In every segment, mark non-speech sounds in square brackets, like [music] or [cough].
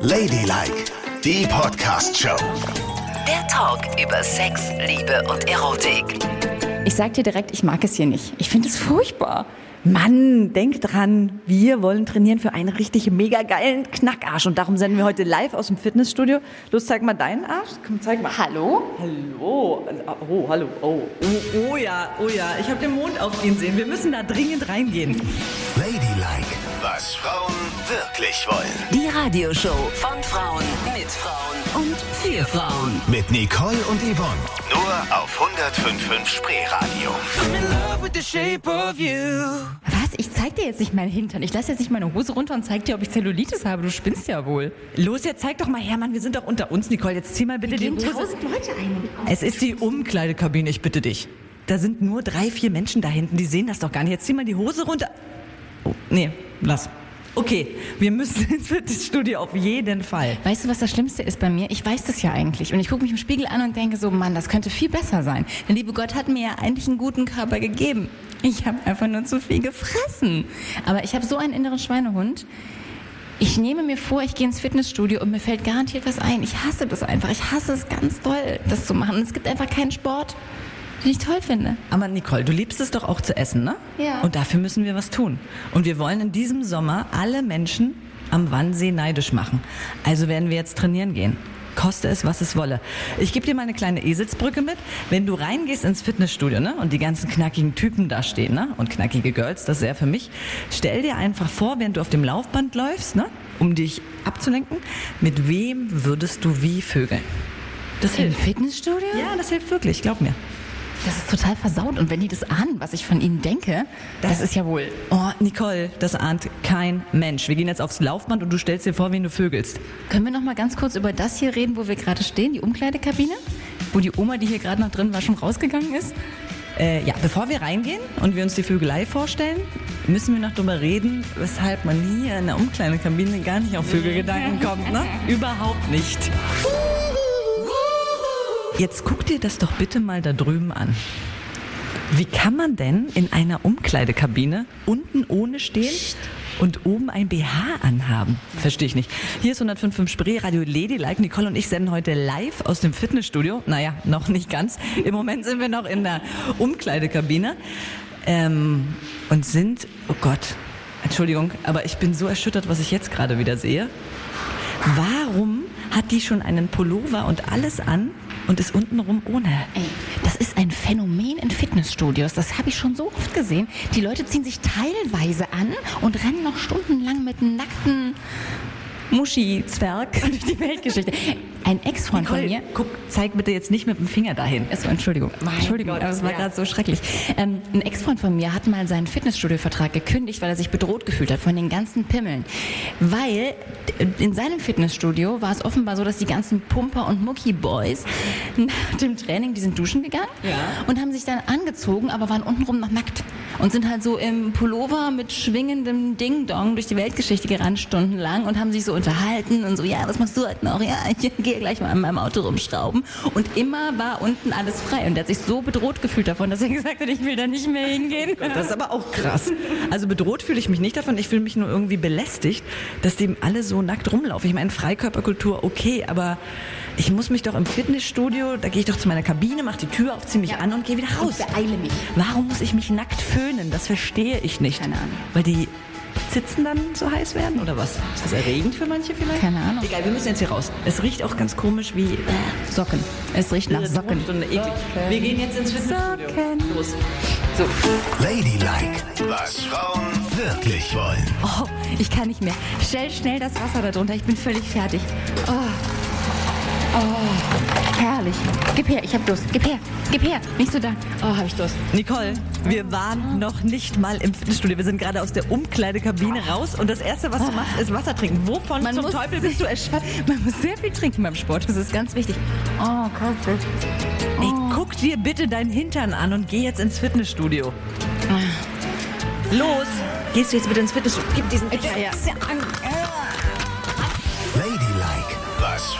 Ladylike, die Podcast-Show. Der Talk über Sex, Liebe und Erotik. Ich sag dir direkt, ich mag es hier nicht. Ich finde es furchtbar. Mann, denk dran, wir wollen trainieren für einen richtig mega geilen Knackarsch und darum senden wir heute live aus dem Fitnessstudio. Los, zeig mal deinen Arsch. Komm, zeig mal. Hallo? Hallo. Oh, hallo. Oh, oh, oh ja, oh ja. Ich habe den Mond aufgehen sehen. Wir müssen da dringend reingehen. Ladylike, was Frauen wirklich wollen. Die Radioshow von Frauen mit Frauen und für Frauen. Mit Nicole und Yvonne. Nur auf 105.5 Spreeradio. Was? Ich zeig dir jetzt nicht meinen Hintern. Ich lasse jetzt nicht meine Hose runter und zeig dir, ob ich Zellulitis habe. Du spinnst ja wohl. Los, jetzt zeig doch mal her, Mann. Wir sind doch unter uns, Nicole. Jetzt zieh mal bitte die Hose. tausend Leute ein. Es ist die Umkleidekabine, ich bitte dich. Da sind nur drei, vier Menschen da hinten, die sehen das doch gar nicht. Jetzt zieh mal die Hose runter. Oh, nee, lass. Okay, wir müssen [laughs] ins Fitnessstudio auf jeden Fall. Weißt du, was das Schlimmste ist bei mir? Ich weiß das ja eigentlich. Und ich gucke mich im Spiegel an und denke so, Mann, das könnte viel besser sein. Der liebe Gott hat mir ja eigentlich einen guten Körper gegeben. Ich habe einfach nur zu viel gefressen. Aber ich habe so einen inneren Schweinehund. Ich nehme mir vor, ich gehe ins Fitnessstudio und mir fällt garantiert was ein. Ich hasse das einfach. Ich hasse es ganz doll, das zu machen. Und es gibt einfach keinen Sport, den ich toll finde. Aber Nicole, du liebst es doch auch zu essen, ne? Ja. Und dafür müssen wir was tun. Und wir wollen in diesem Sommer alle Menschen am Wannsee neidisch machen. Also werden wir jetzt trainieren gehen. Koste es, was es wolle. Ich gebe dir mal eine kleine Eselsbrücke mit. Wenn du reingehst ins Fitnessstudio ne, und die ganzen knackigen Typen da stehen ne, und knackige Girls, das ist ja für mich, stell dir einfach vor, während du auf dem Laufband läufst, ne, um dich abzulenken, mit wem würdest du wie vögeln? Das Im hilft. Fitnessstudio? Ja, das hilft wirklich, glaub mir. Das ist total versaut. Und wenn die das ahnen, was ich von ihnen denke, das, ist ja wohl. Oh, Nicole, das ahnt kein Mensch. Wir gehen jetzt aufs Laufband und du stellst dir vor, wen du vögelst. Können wir noch mal ganz kurz über das hier reden, wo wir gerade stehen, die Umkleidekabine? Wo die Oma, die hier gerade noch drin war, schon rausgegangen ist? Äh, ja, bevor wir reingehen und wir uns die Vögelei vorstellen, müssen wir noch drüber reden, weshalb man hier in der Umkleidekabine gar nicht auf Vögelgedanken kommt, ne? [laughs] Überhaupt nicht. Jetzt guck dir das doch bitte mal da drüben an. Wie kann man denn in einer Umkleidekabine unten ohne stehen und oben ein BH anhaben? Verstehe ich nicht. Hier ist 105.5 Spree, Radio Ladylike. Nicole und ich senden heute live aus dem Fitnessstudio. Naja, noch nicht ganz. Im Moment sind wir noch in der Umkleidekabine. Ähm, und sind, oh Gott, Entschuldigung, aber ich bin so erschüttert, was ich jetzt gerade wieder sehe. Warum hat die schon einen Pullover und alles an und ist untenrum ohne? Ey, das ist ein Phänomen in Fitnessstudios. Das habe ich schon so oft gesehen. Die Leute ziehen sich teilweise an und rennen noch stundenlang mit einem nackten Muschi-Zwerg [laughs] durch die Weltgeschichte. Ein Ex-Freund von mir. guck, zeig bitte jetzt nicht mit dem Finger dahin. Achso, Entschuldigung. Entschuldigung, Gott, aber es war ja. gerade so schrecklich. Ähm, ein Ex-Freund von mir hat mal seinen Fitnessstudio-Vertrag gekündigt, weil er sich bedroht gefühlt hat von den ganzen Pimmeln. Weil in seinem Fitnessstudio war es offenbar so, dass die ganzen Pumper und Mucki-Boys nach dem Training, die sind duschen gegangen und haben sich dann angezogen, aber waren untenrum noch nackt. Und sind halt so im Pullover mit schwingendem Ding-Dong durch die Weltgeschichte gerannt, stundenlang und haben sich so unterhalten und so, ja, was machst du heute noch? Ja, ich gehe gleich mal an meinem Auto rumschrauben. Und immer war unten alles frei. Und der hat sich so bedroht gefühlt davon, dass er [laughs] gesagt hat, ich will da nicht mehr hingehen. Das ist aber auch krass. Also bedroht fühle ich mich nicht davon. Ich fühle mich nur irgendwie belästigt, dass dem alle so nackt rumlaufen. Ich meine, Freikörperkultur, okay, aber ich muss mich doch im Fitnessstudio, da gehe ich doch zu meiner Kabine, mache die Tür auf, ziehe mich an und gehe wieder raus. Und beeile mich. Warum muss ich mich nackt föhnen? Das verstehe ich nicht. Keine Ahnung. Weil die Zitzen dann so heiß werden oder was? Ist das erregend für manche vielleicht? Keine Ahnung. Egal, wir müssen jetzt hier raus. Es riecht auch ganz komisch wie äh, Socken. Es riecht nach Socken. Eklig. Wir gehen jetzt ins Fitnessstudio. Socken. Los. Ladylike, was Frauen wirklich wollen. Oh, ich kann nicht mehr. Stell schnell das Wasser da drunter. Ich bin völlig fertig. Oh. Oh, herrlich. Gib her, ich hab Durst. Gib her, gib her. Nicht so da. Oh, hab ich Durst. Nicole, wir waren noch nicht mal im Fitnessstudio. Wir sind gerade aus der Umkleidekabine raus und das Erste, was du machst, ist Wasser trinken. Wovon Man zum Teufel bist du erschöpft? Man muss sehr viel trinken beim Sport. Das ist ganz wichtig. Oh, kalt. Ey, guck dir bitte deinen Hintern an und geh jetzt ins Fitnessstudio. Los! Gehst du jetzt bitte ins Fitnessstudio? Gib diesen Becher her. Ladylike,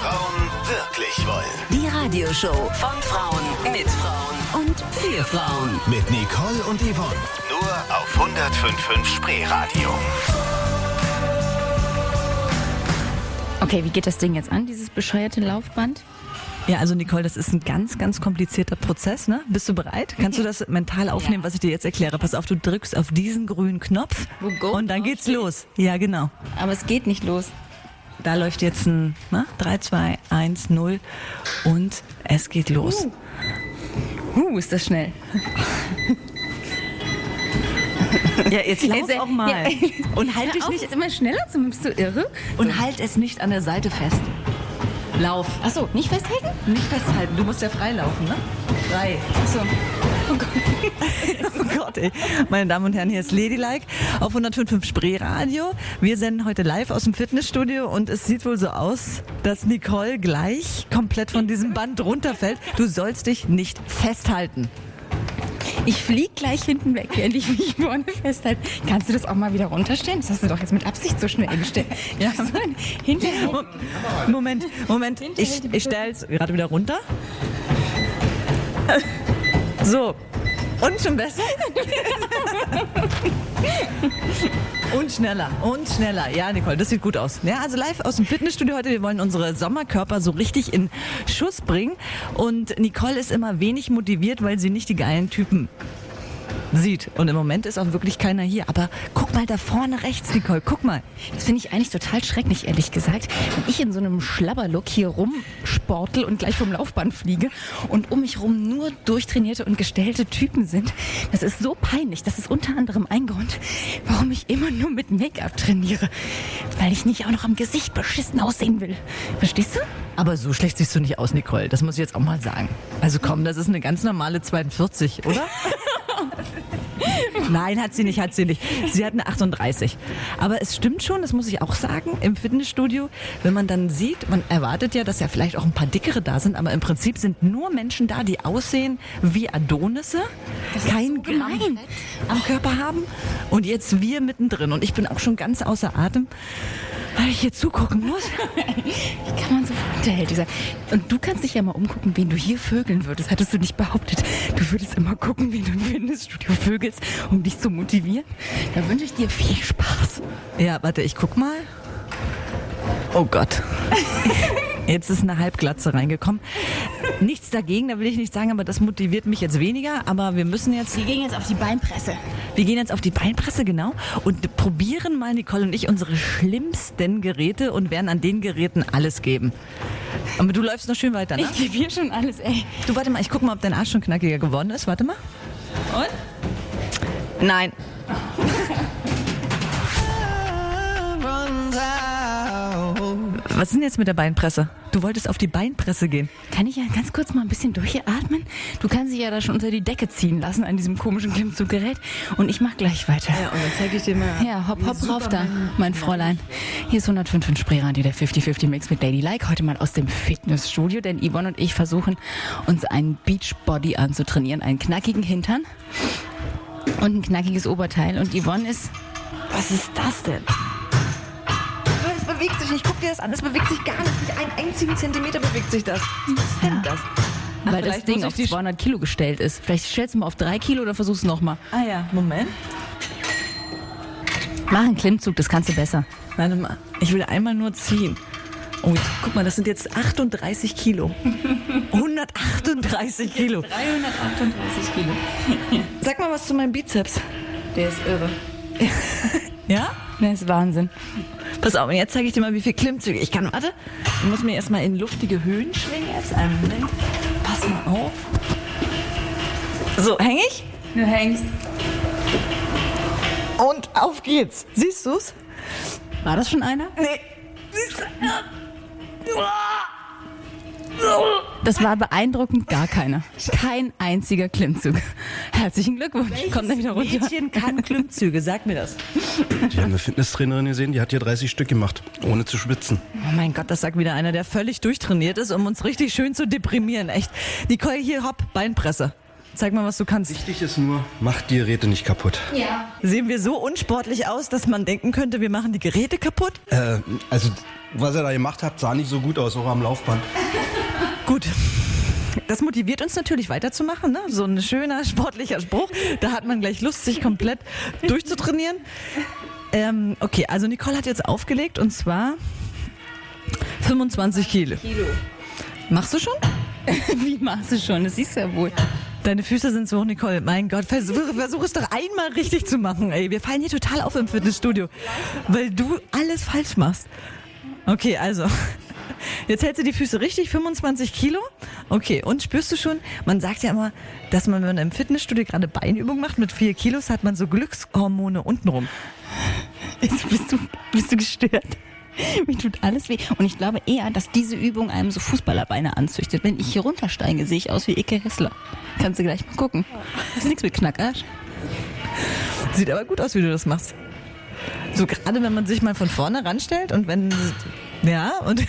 Frauen wirklich wollen. Die Radioshow von Frauen mit Frauen und für Frauen. Mit Nicole und Yvonne. Nur auf 105.5 Spreeradio. Okay, wie geht das Ding jetzt an, dieses bescheuerte Laufband? Ja, also Nicole, das ist ein ganz, ganz komplizierter Prozess. Ne? Bist du bereit? Kannst du das [laughs] mental aufnehmen, was ich dir jetzt erkläre? Pass auf, du drückst auf diesen grünen Knopf und dann geht's los. Ja, genau. Aber es geht nicht los. Da läuft jetzt ein ne? 3, 2, 1, 0 und es geht los. Huh, ist das schnell. [laughs] Ja, jetzt lauf auch mal. ja. Und halt dich auf, nicht immer schneller bist du irre? und halt es nicht an der Seite fest. Lauf. Achso, nicht festhalten? Nicht festhalten. Du musst ja frei laufen, ne? Frei. Achso. Oh Gott. [laughs] Oh Gott, ey. Meine Damen und Herren, hier ist Ladylike auf 105.5 Spreeradio. Wir senden heute live aus dem Fitnessstudio und es sieht wohl so aus, dass Nicole gleich komplett von diesem Band runterfällt. Du sollst dich nicht festhalten. Ich flieg gleich hinten weg, während ich mich vorne festhalte. Kannst du das auch mal wieder runterstellen? Das hast du doch jetzt mit Absicht so schnell gestellt. Ja, hinterher. Mo- Moment, Moment. Ich, ich stelle es gerade wieder runter. So. Und schon besser? Und schneller, und schneller. Ja, Nicole, das sieht gut aus. Ja, also live aus dem Fitnessstudio heute. Wir wollen unsere Sommerkörper so richtig in Schuss bringen. Und Nicole ist immer wenig motiviert, weil sie nicht die geilen Typen sieht. Und im Moment ist auch wirklich keiner hier. Aber guck mal da vorne rechts, Nicole, guck mal. Das finde ich eigentlich total schrecklich, ehrlich gesagt. Wenn ich in so einem Schlabberlook hier rumsportel und gleich vom Laufband fliege und um mich rum nur durchtrainierte und gestellte Typen sind, das ist so peinlich. Das ist unter anderem ein Grund, warum ich immer nur mit Make-up trainiere. Weil ich nicht auch noch am Gesicht beschissen aussehen will. Verstehst du? Aber so schlecht siehst du nicht aus, Nicole. Das muss ich jetzt auch mal sagen. Also komm, das ist eine ganz normale 42, oder? [laughs] [laughs] Nein, hat sie nicht, hat sie nicht. Sie hat eine 38. Aber es stimmt schon, das muss ich auch sagen, im Fitnessstudio, wenn man dann sieht, man erwartet ja, dass ja vielleicht auch ein paar dickere da sind, aber im Prinzip sind nur Menschen da, die aussehen wie Adonisse, kein Gramm gemein. am Körper haben und jetzt wir mittendrin. Und ich bin auch schon ganz außer Atem, weil ich hier zugucken muss. [laughs] Wie kann man so hinterhältig sein? Und du kannst dich ja mal umgucken, wen du hier vögeln würdest. Hattest du nicht behauptet, du würdest immer gucken, wen du im Fitnessstudio vögelst, um dich zu motivieren? Da wünsche ich dir viel Spaß. Ja, warte, ich guck mal. Oh Gott. [laughs] Jetzt ist eine Halbglatze reingekommen. Nichts dagegen, da will ich nicht sagen, aber das motiviert mich jetzt weniger. Aber wir müssen jetzt, Wir gehen jetzt auf die Beinpresse. wir gehen jetzt auf die Beinpresse, genau, und probieren mal, Nicole und ich, unsere schlimmsten Geräte und werden an den Geräten alles geben. Aber du läufst noch schön weiter, ne? Ich gebe hier schon alles, ey. Du, warte mal, ich guck mal, ob dein Arsch schon knackiger geworden ist. Warte mal. Und? Nein. [laughs] Was ist denn jetzt mit der Beinpresse? Du wolltest auf die Beinpresse gehen. Kann ich ja ganz kurz mal ein bisschen durchatmen? Du kannst dich ja da schon unter die Decke ziehen lassen an diesem komischen Klimmzuggerät. Und ich mach gleich weiter. und dann zeige ich dir mal. Ja, hopp, hopp, rauf da, mein Fräulein. Hier ist 105 in Spreeradio, der 50-50 Mix mit Ladylike. Heute mal aus dem Fitnessstudio, denn Yvonne und ich versuchen, uns einen Beachbody anzutrainieren. Einen knackigen Hintern und ein knackiges Oberteil. Und Yvonne ist... Was ist das denn? Nicht. Guck dir das an. Es bewegt sich gar nicht. Nicht einen einzigen Zentimeter bewegt sich das. Was denn das? Ach, weil das Ding auf ich die 200 Kilo gestellt ist. Vielleicht stellst du mal auf 3 Kilo oder versuchst es nochmal. Ah ja, Moment. Mach einen Klimmzug, das kannst du besser. Warte mal. Ich will einmal nur ziehen. Oh, guck mal, das sind jetzt 38 Kilo. 138 Kilo. 338 Kilo. Sag mal was zu meinem Bizeps. Der ist irre. Ja? Der ist Wahnsinn. Pass auf, und jetzt zeige ich dir mal, wie viel Klimmzüge ich kann. Warte, ich muss mir erstmal in luftige Höhen schwingen jetzt. Einen Moment. Pass mal auf. So, häng ich? Du hängst. Und auf geht's. Siehst du's? War das schon einer? Nee. Das war beeindruckend gar keiner. Kein einziger Klimmzug. Herzlichen Glückwunsch. Kommt dann wieder runter. Mädchen kann Klimmzüge, sag mir das. Die haben eine Fitnesstrainerin gesehen, die hat hier 30 Stück gemacht, ohne zu schwitzen. Oh mein Gott, das sagt wieder einer, der völlig durchtrainiert ist, um uns richtig schön zu deprimieren. Echt. Nicole, hier, hopp, Beinpresse. Zeig mal, was du kannst. Wichtig ist nur, mach die Geräte nicht kaputt. Ja. Sehen wir so unsportlich aus, dass man denken könnte, wir machen die Geräte kaputt? Äh, also, was ihr da gemacht habt, sah nicht so gut aus, auch am Laufband. Gut. Das motiviert uns natürlich weiterzumachen, ne? So ein schöner sportlicher Spruch. Da hat man gleich Lust, sich komplett durchzutrainieren. Ähm, okay, also Nicole hat jetzt aufgelegt und zwar 25 Kilo. Machst du schon? [laughs] Wie machst du schon? Das siehst du ja wohl. Deine Füße sind so hoch, Nicole. Mein Gott, versuch, versuch es doch einmal richtig zu machen. Ey, wir fallen hier total auf im Fitnessstudio, weil du alles falsch machst. Okay, also. Jetzt hältst du die Füße richtig, 25 Kilo. Okay, und spürst du schon, man sagt ja immer, dass man, wenn man im Fitnessstudio gerade Beinübung macht mit 4 Kilos, hat man so Glückshormone untenrum. Jetzt bist du, bist du gestört. Mir tut alles weh. Und ich glaube eher, dass diese Übung einem so Fußballerbeine anzüchtet. Wenn ich hier runtersteige, sehe ich aus wie Ike Hessler. Kannst du gleich mal gucken. Das ist nichts mit Knackarsch. Sieht aber gut aus, wie du das machst. So gerade wenn man sich mal von vorne ranstellt und wenn ja und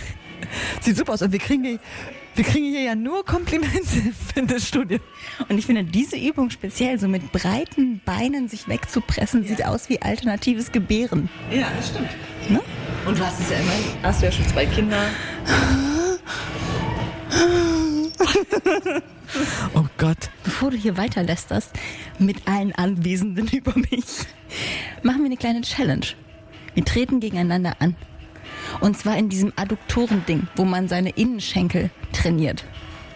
[laughs] sieht super aus und wir kriegen hier, wir kriegen hier ja nur Komplimente [laughs] im Fitnessstudio. Und ich finde, diese Übung speziell, so mit breiten Beinen sich wegzupressen, sieht aus wie alternatives Gebären. Ja, das stimmt. Ne? Und du hast es ja immer, hast du ja schon zwei Kinder. [laughs] oh Gott. Bevor du hier weiterlästerst mit allen Anwesenden über mich, machen wir eine kleine Challenge. Wir treten gegeneinander an. Und zwar in diesem Adduktorending, wo man seine Innenschenkel trainiert.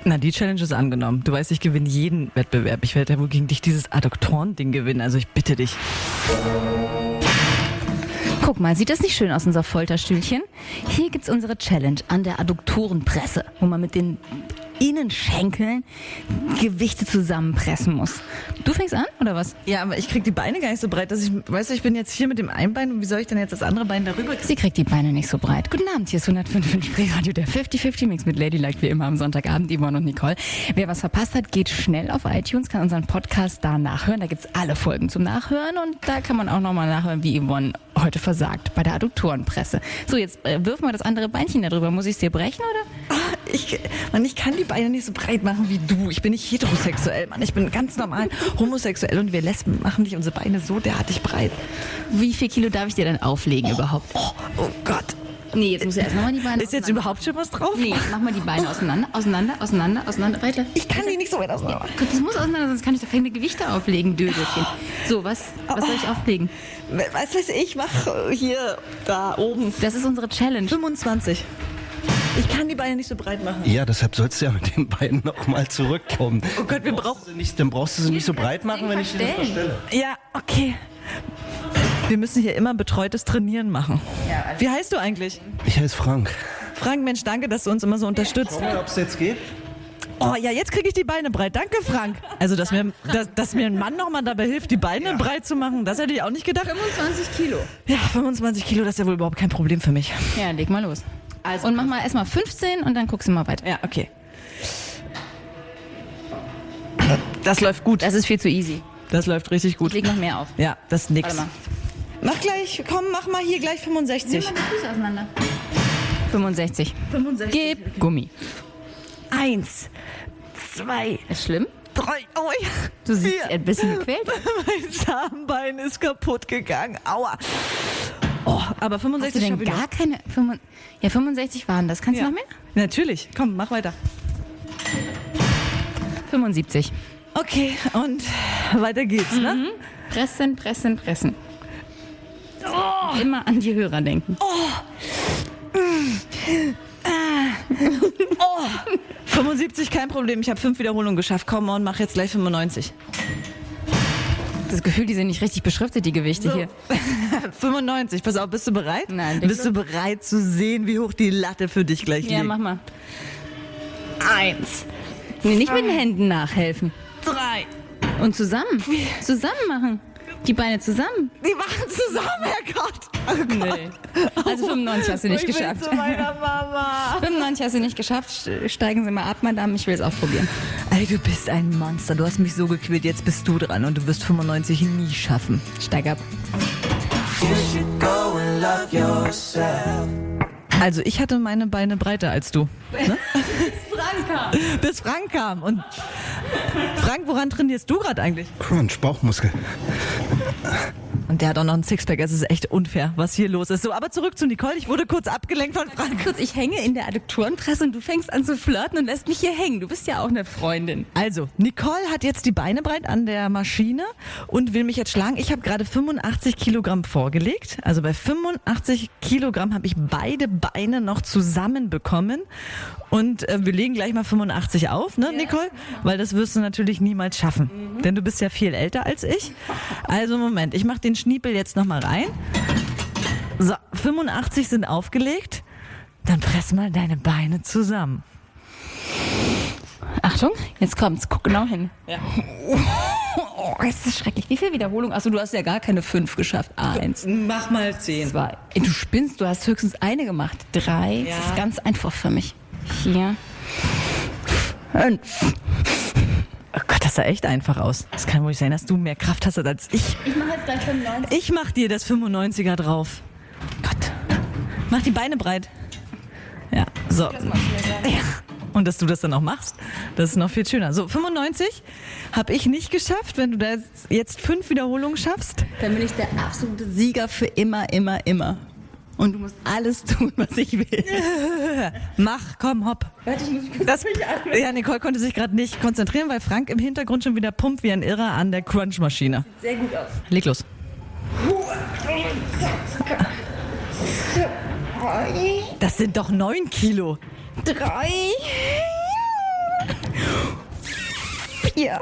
Na, die Challenge ist angenommen. Du weißt, ich gewinne jeden Wettbewerb. Ich werde ja wohl gegen dich dieses Adduktoren-Ding gewinnen. Also ich bitte dich. Guck mal, sieht das nicht schön aus, unser Folterstühlchen? Hier gibt's unsere Challenge an der Adduktorenpresse, wo man mit den Innenschenkeln Gewichte zusammenpressen muss. Du fängst an, oder was? Ja, aber ich krieg die Beine gar nicht so breit, dass ich, weißt du, ich bin jetzt hier mit dem einen Bein und wie soll ich denn jetzt das andere Bein darüber kriegen? Sie kriegt die Beine nicht so breit. Guten Abend, hier ist 105 Spreeradio, der 50-50 Mix mit Ladylike, wie immer am Sonntagabend, Yvonne und Nicole. Wer was verpasst hat, geht schnell auf iTunes, kann unseren Podcast da nachhören. Da gibt's alle Folgen zum Nachhören und da kann man auch nochmal nachhören, wie Yvonne heute versagt bei der Adduktorenpresse. So, jetzt äh, wirf mal das andere Beinchen da drüber. Muss ich es dir brechen, oder? Ah, Ich, Mann, ich kann die Beine nicht so breit machen wie du. Ich bin nicht heterosexuell, Mann. Ich bin ganz normal homosexuell und wir Lesben machen nicht unsere Beine so derartig breit. Wie viel Kilo darf ich dir dann auflegen überhaupt? Oh, oh Gott. Nee, jetzt muss er erst nochmal die Beine Ist jetzt überhaupt schon was drauf? Nee, mach mal die Beine auseinander, auseinander, auseinander, auseinander, weiter. Ich kann die nicht so weit auseinander. Gott, das muss auseinander, sonst kann ich doch keine Gewichte auflegen, Dödelchen. So, was, was soll ich auflegen? Was weiß ich, mach hier, da oben. Das ist unsere Challenge. 25. Ich kann die Beine nicht so breit machen. Ja, deshalb sollst du ja mit den Beinen nochmal zurückkommen. Oh Gott, wir brauchen. du sie nicht, dann brauchst du sie nicht so breit machen, wenn ich sie verstelle. Ja, okay. Wir müssen hier immer betreutes Trainieren machen. Wie heißt du eigentlich? Ich heiße Frank. Frank, Mensch, danke, dass du uns immer so unterstützt. Schau mal, ob es jetzt geht. Oh ja, jetzt kriege ich die Beine breit. Danke, Frank. Also, dass mir, dass, dass mir ein Mann nochmal dabei hilft, die Beine breit zu machen, das hätte ich auch nicht gedacht. 25 Kilo. Ja, 25 Kilo, das ist ja wohl überhaupt kein Problem für mich. Ja, leg mal los. Also- und mach mal erstmal 15 und dann guckst du mal weiter. Ja, okay. Das läuft gut. Das ist viel zu easy. Das läuft richtig Ich gut. leg noch mehr auf. Ja, das ist nix. Warte mal. Mach gleich, komm, mach mal hier gleich 65. die Füße auseinander. 65. 65. Gib Gummi. Eins, zwei, Ist schlimm? drei. Oh ja. Du siehst Vier. ein bisschen gequält. [laughs] Mein Schambein ist kaputt gegangen. Aua. Oh, aber Hast du 65 denn gar keine... 65 Ja, 65 waren das. Kannst Ja. du noch mehr? Natürlich. Komm, mach weiter. 75. Okay, und weiter geht's, ne? Pressen, pressen, pressen. Immer an die Hörer denken. 75, kein Problem. Ich habe fünf Wiederholungen geschafft. Komm und mach jetzt gleich 95. Das Gefühl, die sind nicht richtig beschriftet, die Gewichte hier. [laughs] 95. Pass auf, bist du bereit? Nein, Bist du bereit zu sehen, wie hoch die Latte für dich gleich Ja, liegt? mach mal. Eins, Nee, nicht mit den Händen nachhelfen. drei. Und zusammen. Zusammen machen. Die Beine zusammen. Die machen zusammen, Herrgott. Oh Gott. Nee. Also 95 hast du nicht ich geschafft. zu meiner Mama. 95 hast du nicht geschafft. St- Steigen Sie mal ab, Madame. Ich will es ausprobieren. Ey, du bist ein Monster. Du hast mich so gequält. Jetzt bist du dran und du wirst 95 nie schaffen. Steig ab. Also ich hatte meine Beine breiter als du. Ne? [laughs] Franka. Bis Frank kam. Und Frank, woran trainierst du gerade eigentlich? Crunch, Bauchmuskel. Und der hat auch noch ein Sixpack. Es ist echt unfair, was hier los ist. So, aber zurück zu Nicole. Ich wurde kurz abgelenkt von Frank. Kurz, ich hänge in der Adduktorenpresse und du fängst an zu flirten und lässt mich hier hängen. Du bist ja auch eine Freundin. Also, Nicole hat jetzt die Beine breit an der Maschine und will mich jetzt schlagen. Ich habe gerade 85 Kilogramm vorgelegt. Also bei 85 Kilogramm habe ich beide Beine noch zusammenbekommen. Und äh, wir legen gleich mal 85 auf, ne, Nicole? Weil das wirst du natürlich niemals schaffen. Denn du bist ja viel älter als ich. Also, Moment, ich mache den Schniepel jetzt nochmal rein. So, 85 sind aufgelegt. Dann press mal deine Beine zusammen. Achtung, jetzt kommt's. Guck genau hin. Ja. [laughs] Oh, ist das schrecklich. Wie viel Wiederholung? Achso, du hast ja gar keine fünf geschafft. Eins, Mach mal 10. zwei. Ey, Du spinnst, du hast höchstens eine gemacht. Drei. Ja. Das ist ganz einfach für mich. Vier. Fünf. Oh Gott, das sah echt einfach aus. Das kann wohl nicht sein, dass du mehr Kraft hast als ich. Ich mache jetzt gleich 95. Ich mach dir das 95er drauf. Gott. Mach die Beine breit. Ja, so. Ja. Und dass du das dann auch machst, das ist noch viel schöner. So, 95 habe ich nicht geschafft. Wenn du da jetzt fünf Wiederholungen schaffst, Dann bin ich der absolute Sieger für immer, immer, immer. Und du musst alles tun, was ich will. [laughs] mach, komm, hopp. Warte, ich muss mich kurz Das, ja, Nicole konnte sich gerade nicht konzentrieren, weil Frank im Hintergrund schon wieder pumpt wie ein Irrer an der Crunch-Maschine. sehr gut aus. Leg los. Das sind doch neun Kilo. Drei. Vier.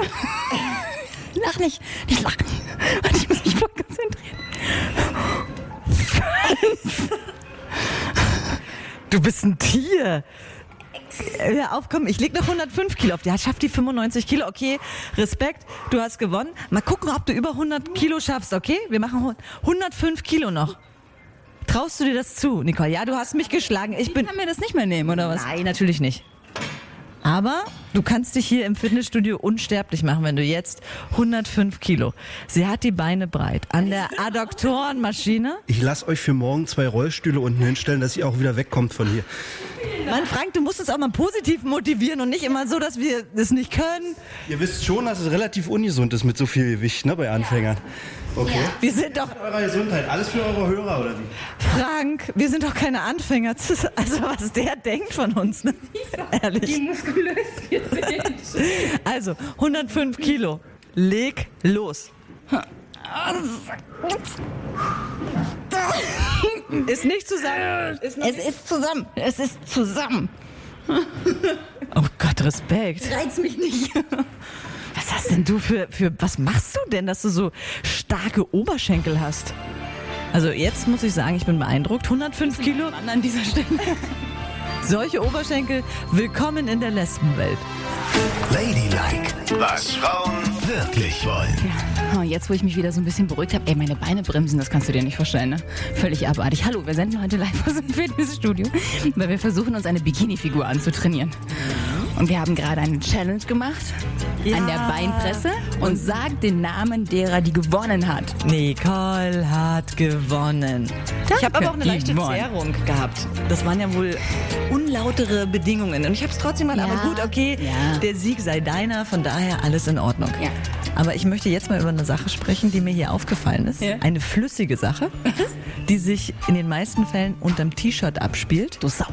Lach nicht. Nicht lachen. Warte, ich muss Du bist ein Tier. Hör auf, komm, ich leg noch 105 Kilo auf. Der schafft die 95 Kilo. Okay, Respekt, du hast gewonnen. Mal gucken, ob du über 100 Kilo schaffst, okay? Wir machen hu- 105 Kilo noch. Traust du dir das zu, Nicole? Ja, du hast mich geschlagen. Ich Ich bin. kann mir das nicht mehr nehmen, oder was? Nein, natürlich nicht. Aber du kannst dich hier im Fitnessstudio unsterblich machen, wenn du jetzt 105 Kilo. Sie hat die Beine breit an der Adduktorenmaschine. Ich lasse euch für morgen zwei Rollstühle unten hinstellen, dass ihr auch wieder wegkommt von hier. Mann, Frank, du musst uns auch mal positiv motivieren und nicht immer so, dass wir das nicht können. Ihr wisst schon, dass es relativ ungesund ist mit so viel Gewicht ne, bei Anfängern. Okay. Wir sind doch, Eure Gesundheit, alles für eure Hörer oder wie? Frank, wir sind doch keine Anfänger. Also was der denkt von uns, ne? Ehrlich. muskulös wir sind. Also, 105 Kilo. Leg los. Ist nicht zusammen. Ist Es ist zusammen. Es ist zusammen. oh Gott, Respekt. Reiz mich nicht. Was hast denn du für, für, was machst du denn, dass du so starke Oberschenkel hast? Also jetzt muss ich sagen, ich bin beeindruckt. 105 Kilo, An dieser Stelle. [laughs] solche Oberschenkel, willkommen in der Lesbenwelt. Ladylike, was Frauen wirklich wollen. Oh, jetzt, wo ich mich wieder so ein bisschen beruhigt habe, ey, meine Beine bremsen, das kannst du dir nicht vorstellen, ne? Völlig abartig. Hallo, wir senden heute live aus dem Fitnessstudio, weil wir versuchen, uns eine Bikini-Figur anzutrainieren. Und wir haben gerade eine Challenge gemacht an der Beinpresse und sagt den Namen derer, die gewonnen hat. Nicole hat gewonnen. Ich habe aber auch eine leichte Yvonne. Zerrung gehabt. Das waren ja wohl unlautere Bedingungen. Und ich habe es trotzdem mal, Ja. aber gut, okay, Ja. der Sieg sei deiner, von daher alles in Ordnung. Ja. Aber ich möchte jetzt mal über eine Sache sprechen, die mir hier aufgefallen ist. Ja. Eine flüssige Sache, [laughs] die sich in den meisten Fällen unterm T-Shirt abspielt. Du Sau.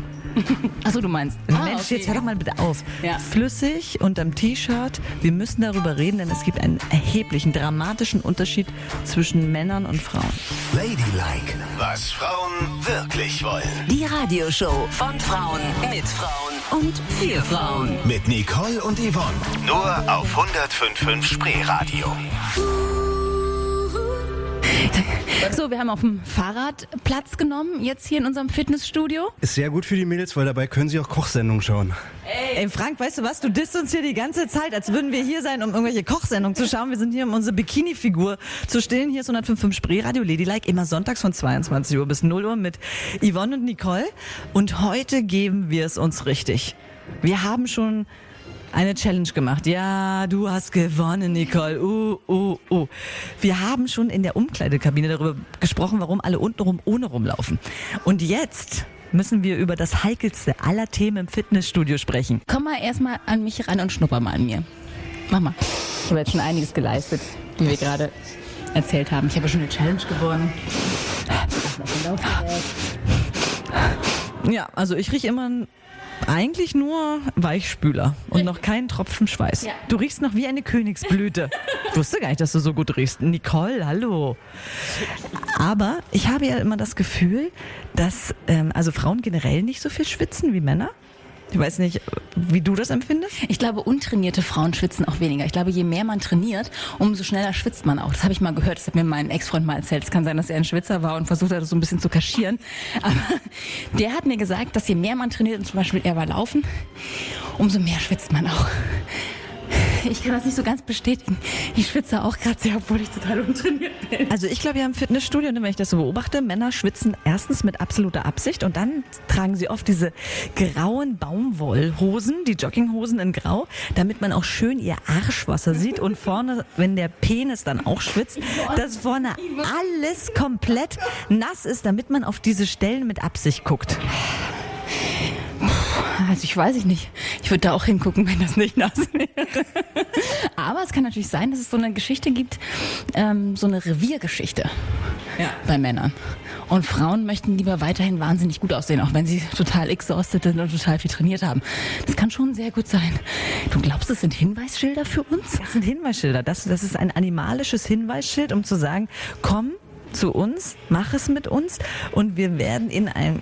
[laughs] Achso, du meinst. Mensch, jetzt hör doch mal bitte auf. Ja. Flüssig unterm T-Shirt. Wir müssen darüber reden, denn es gibt einen erheblichen, dramatischen Unterschied zwischen Männern und Frauen. Ladylike, was Frauen wirklich wollen. Die Radioshow von Frauen mit Frauen und für Frauen. Mit Nicole und Yvonne. Nur auf 105.5 Spreeradio. [laughs] So, wir haben auf dem Fahrrad Platz genommen, jetzt hier in unserem Fitnessstudio. Ist sehr gut für die Mädels, weil dabei können sie auch Kochsendungen schauen. Ey, Frank, weißt du was? Du disst uns hier die ganze Zeit, als würden wir hier sein, um irgendwelche Kochsendungen zu schauen. Wir sind hier, um unsere Bikini-Figur zu stillen. Hier ist 105.5 Spreeradio Ladylike, immer sonntags von 22 Uhr bis 0 Uhr mit Yvonne und Nicole. Und heute geben wir es uns richtig. Wir haben schon eine Challenge gemacht. Ja, du hast gewonnen, Nicole. Uh, uh, uh. Wir haben schon in der Umkleidekabine darüber gesprochen, warum alle untenrum ohne rumlaufen. Und jetzt müssen wir über das heikelste aller Themen im Fitnessstudio sprechen. Komm mal erstmal an mich ran und schnupper mal an mir. Mach mal. Ich habe jetzt schon einiges geleistet, wie wir gerade erzählt haben. Ich habe schon eine Challenge gewonnen. Ja, also ich rieche immer eigentlich nur Weichspüler und noch keinen Tropfen Schweiß. Ja. Du riechst noch wie eine Königsblüte. Ich wusste gar nicht, dass du so gut riechst. Nicole, hallo. Aber ich habe ja immer das Gefühl, dass ähm, also Frauen generell nicht so viel schwitzen wie Männer. Ich weiß nicht, wie du das empfindest. Ich glaube, untrainierte Frauen schwitzen auch weniger. Ich glaube, je mehr man trainiert, umso schneller schwitzt man auch. Das habe ich mal gehört. Das hat mir mein Ex-Freund mal erzählt. Es kann sein, dass er ein Schwitzer war und versucht hat, das so ein bisschen zu kaschieren. Aber der hat mir gesagt, dass je mehr man trainiert, und zum Beispiel er war laufen, umso mehr schwitzt man auch. [laughs] Ich kann das nicht so ganz bestätigen. Ich schwitze auch gerade sehr, obwohl ich total untrainiert bin. Also ich glaube ja im Fitnessstudio, ne, wenn ich das so beobachte, Männer schwitzen erstens mit absoluter Absicht und dann tragen sie oft diese grauen Baumwollhosen, die Jogginghosen in Grau, damit man auch schön ihr Arschwasser sieht und vorne, wenn der Penis dann auch schwitzt, dass vorne alles komplett nass ist, damit man auf diese Stellen mit Absicht guckt. Also ich weiß ich nicht. Ich würde da auch hingucken, wenn das nicht nass wäre. [laughs] Aber es kann natürlich sein, dass es so eine Geschichte gibt, ähm, so eine Reviergeschichte Ja. bei Männern. Und Frauen möchten lieber weiterhin wahnsinnig gut aussehen, auch wenn sie total exhausted sind und total viel trainiert haben. Das kann schon sehr gut sein. Du glaubst, das sind Hinweisschilder für uns? Das sind Hinweisschilder. Das, das ist ein animalisches Hinweisschild, um zu sagen, komm zu uns, mach es mit uns und wir werden in einem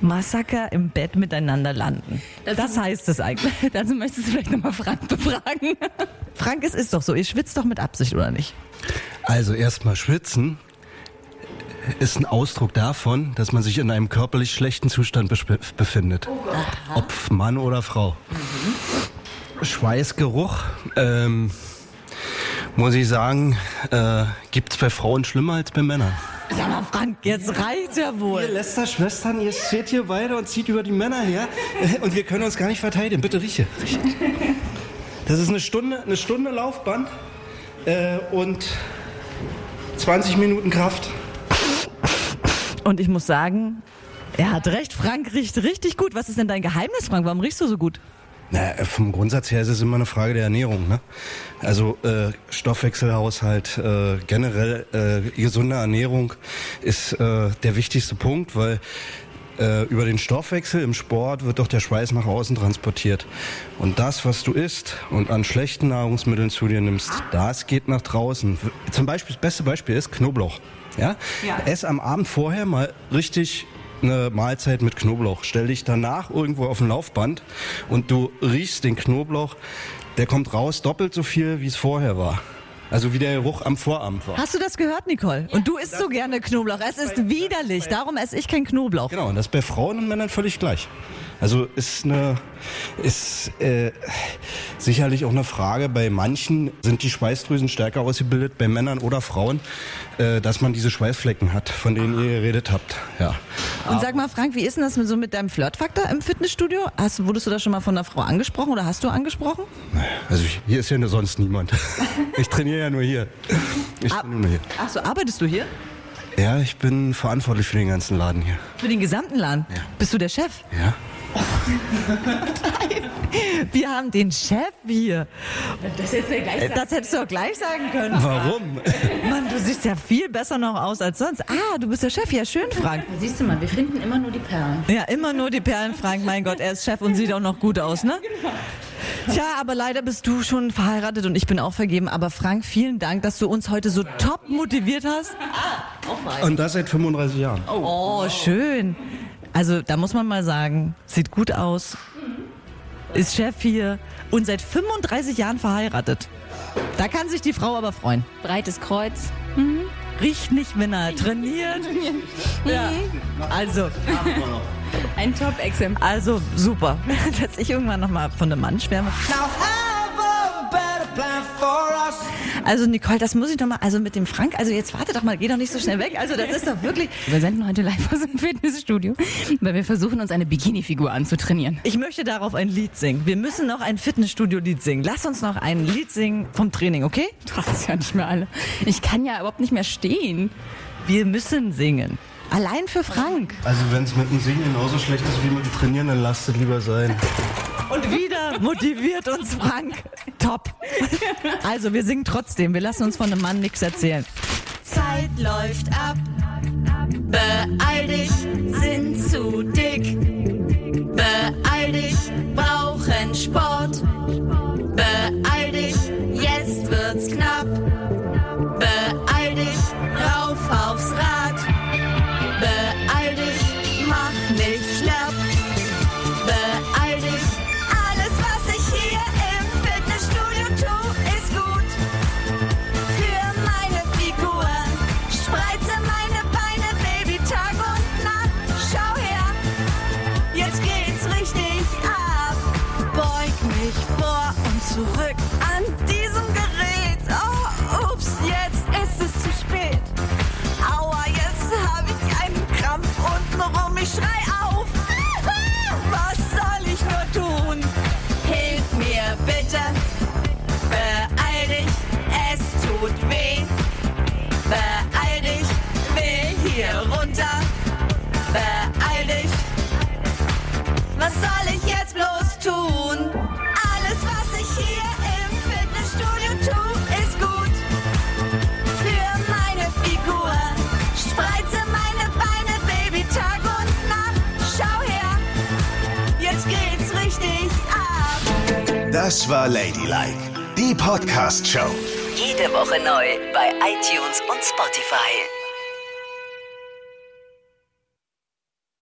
Schweißmassaker im Bett miteinander landen. Das heißt es eigentlich. [laughs] Dazu möchtest du vielleicht nochmal Frank befragen. Frank, es ist doch so. Ihr schwitzt doch mit Absicht, oder nicht? Also erstmal schwitzen ist ein Ausdruck davon, dass man sich in einem körperlich schlechten Zustand befindet. Ob Mann oder Frau. Schweißgeruch, ähm, muss ich sagen, äh, gibt es bei Frauen schlimmer als bei Männern. Sag mal, Frank, jetzt reicht's ja Ihr wohl. Lästerschwestern, ihr steht hier beide und zieht über die Männer her äh, und wir können uns gar nicht verteidigen. Bitte rieche. rieche. Das ist eine Stunde, eine Stunde Laufband äh, und 20 Minuten Kraft. Und ich muss sagen, er hat recht. Frank riecht richtig gut. Was ist denn dein Geheimnis, Frank? Warum riechst du so gut? Na, äh, vom Grundsatz her ist es immer eine Frage der Ernährung. Ne? Also äh, Stoffwechselhaushalt, äh, generell äh, gesunde Ernährung ist äh, der wichtigste Punkt, weil äh, über den Stoffwechsel im Sport wird doch der Schweiß nach außen transportiert. Und das, was du isst und an schlechten Nahrungsmitteln zu dir nimmst, das geht nach draußen. Zum Beispiel, das beste Beispiel ist Knoblauch. Ja? Ja. Ess am Abend vorher mal richtig eine Mahlzeit mit Knoblauch. Stell dich danach irgendwo auf ein Laufband und du riechst den Knoblauch. Der kommt raus doppelt so viel, wie es vorher war. Also wie der Geruch am Vorabend war. Hast du das gehört, Nicole? Und du isst so gerne Knoblauch. Es ist widerlich. Darum esse ich kein Knoblauch. Genau, und das ist bei Frauen und Männern völlig gleich. Also ist eine, ist äh, sicherlich auch eine Frage. Bei manchen sind die Schweißdrüsen stärker ausgebildet, bei Männern oder Frauen, äh, dass man diese Schweißflecken hat, von denen ihr geredet habt. Ja. Und sag mal, Frank, wie ist denn das mit, so mit deinem Flirtfaktor im Fitnessstudio? Hast, wurdest du da schon mal von einer Frau angesprochen oder hast du angesprochen? Also ich- hier ist ja nur sonst niemand. [laughs] Ich trainiere ja nur hier. Ich Ah. trainiere nur hier. Ach so, arbeitest du hier? Ja, ich bin verantwortlich für den ganzen Laden hier. Für den gesamten Laden? Ja. Bist du der Chef? Ja. [laughs] Wir haben den Chef hier. Das jetzt der gleiche. Das hättest du auch gleich sagen können. Warum? Mann, du siehst ja viel besser noch aus als sonst. Ah, du bist der Chef. Ja, schön, Frank. Siehst du mal, wir finden immer nur die Perlen. Ja, immer nur die Perlen, Frank. Mein Gott, er ist Chef und sieht auch noch gut aus, ne? Tja, aber leider bist du schon verheiratet und ich bin auch vergeben. Aber Frank, vielen Dank, dass du uns heute so top motiviert hast. Und das seit 35 Jahren. Oh, schön. Also, da muss man mal sagen, sieht gut aus, ist Chef hier und seit 35 Jahren verheiratet. Da kann sich die Frau aber freuen. Breites Kreuz. Riecht nicht, wenn er trainiert. [laughs] Ja. Also, Ein Top-Exemplar. also super. [laughs] Dass ich irgendwann nochmal von einem Mann schwärme. Also Nicole, das muss ich doch mal, also mit dem Frank, also jetzt warte doch mal, geh doch nicht so schnell weg. Also das ist doch wirklich, Wir senden heute live aus dem Fitnessstudio, weil wir versuchen, uns eine Bikini-Figur anzutrainieren. ich möchte darauf ein Lied singen. Wir müssen noch ein Fitnessstudio-Lied singen. Lass uns noch ein Lied singen vom Training, okay? Du hast es ja nicht mehr alle. Ich kann ja überhaupt nicht mehr stehen. Wir müssen singen. Allein für Frank. Also wenn es mit dem Singen genauso schlecht ist wie mit dem Trainieren, dann lasst es lieber sein. Und wieder motiviert uns Frank. Top. Also, wir singen trotzdem. Wir lassen uns von einem Mann nichts erzählen. Zeit läuft ab. Beeil dich, sind zu dick. Beeil dich, brauchen Sport. Das war Ladylike, die Podcast-Show. Jede Woche neu bei iTunes und Spotify.